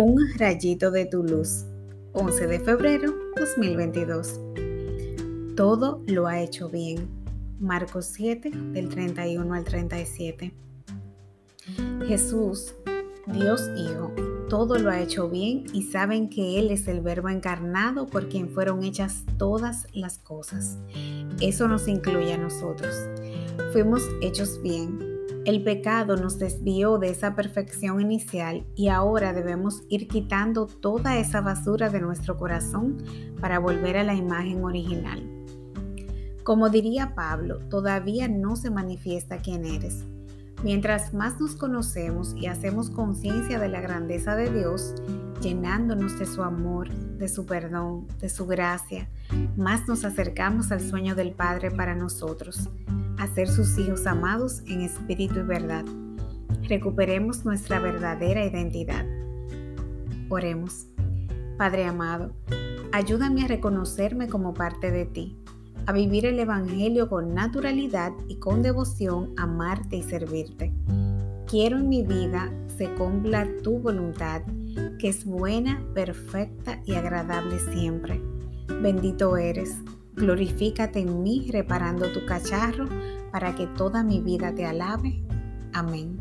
Un rayito de tu luz. 11 de febrero 2022. Todo lo ha hecho bien. Marcos 7 del 31 al 37. Jesús, Dios Hijo, todo lo ha hecho bien y saben que Él es el Verbo encarnado por quien fueron hechas todas las cosas. Eso nos incluye a nosotros. Fuimos hechos bien el pecado nos desvió de esa perfección inicial y ahora debemos ir quitando toda esa basura de nuestro corazón para volver a la imagen original. Como diría Pablo, todavía no se manifiesta quién eres. Mientras más nos conocemos y hacemos conciencia de la grandeza de Dios, llenándonos de su amor, de su perdón, de su gracia, más nos acercamos al sueño del Padre para nosotros a ser sus hijos amados en espíritu y verdad. Recuperemos nuestra verdadera identidad. Oremos. Padre amado, ayúdame a reconocerme como parte de ti, a vivir el Evangelio con naturalidad y con devoción, amarte y servirte. Quiero en mi vida se cumpla tu voluntad, que es buena, perfecta y agradable siempre. Bendito eres Glorifícate en mí reparando tu cacharro para que toda mi vida te alabe. Amén.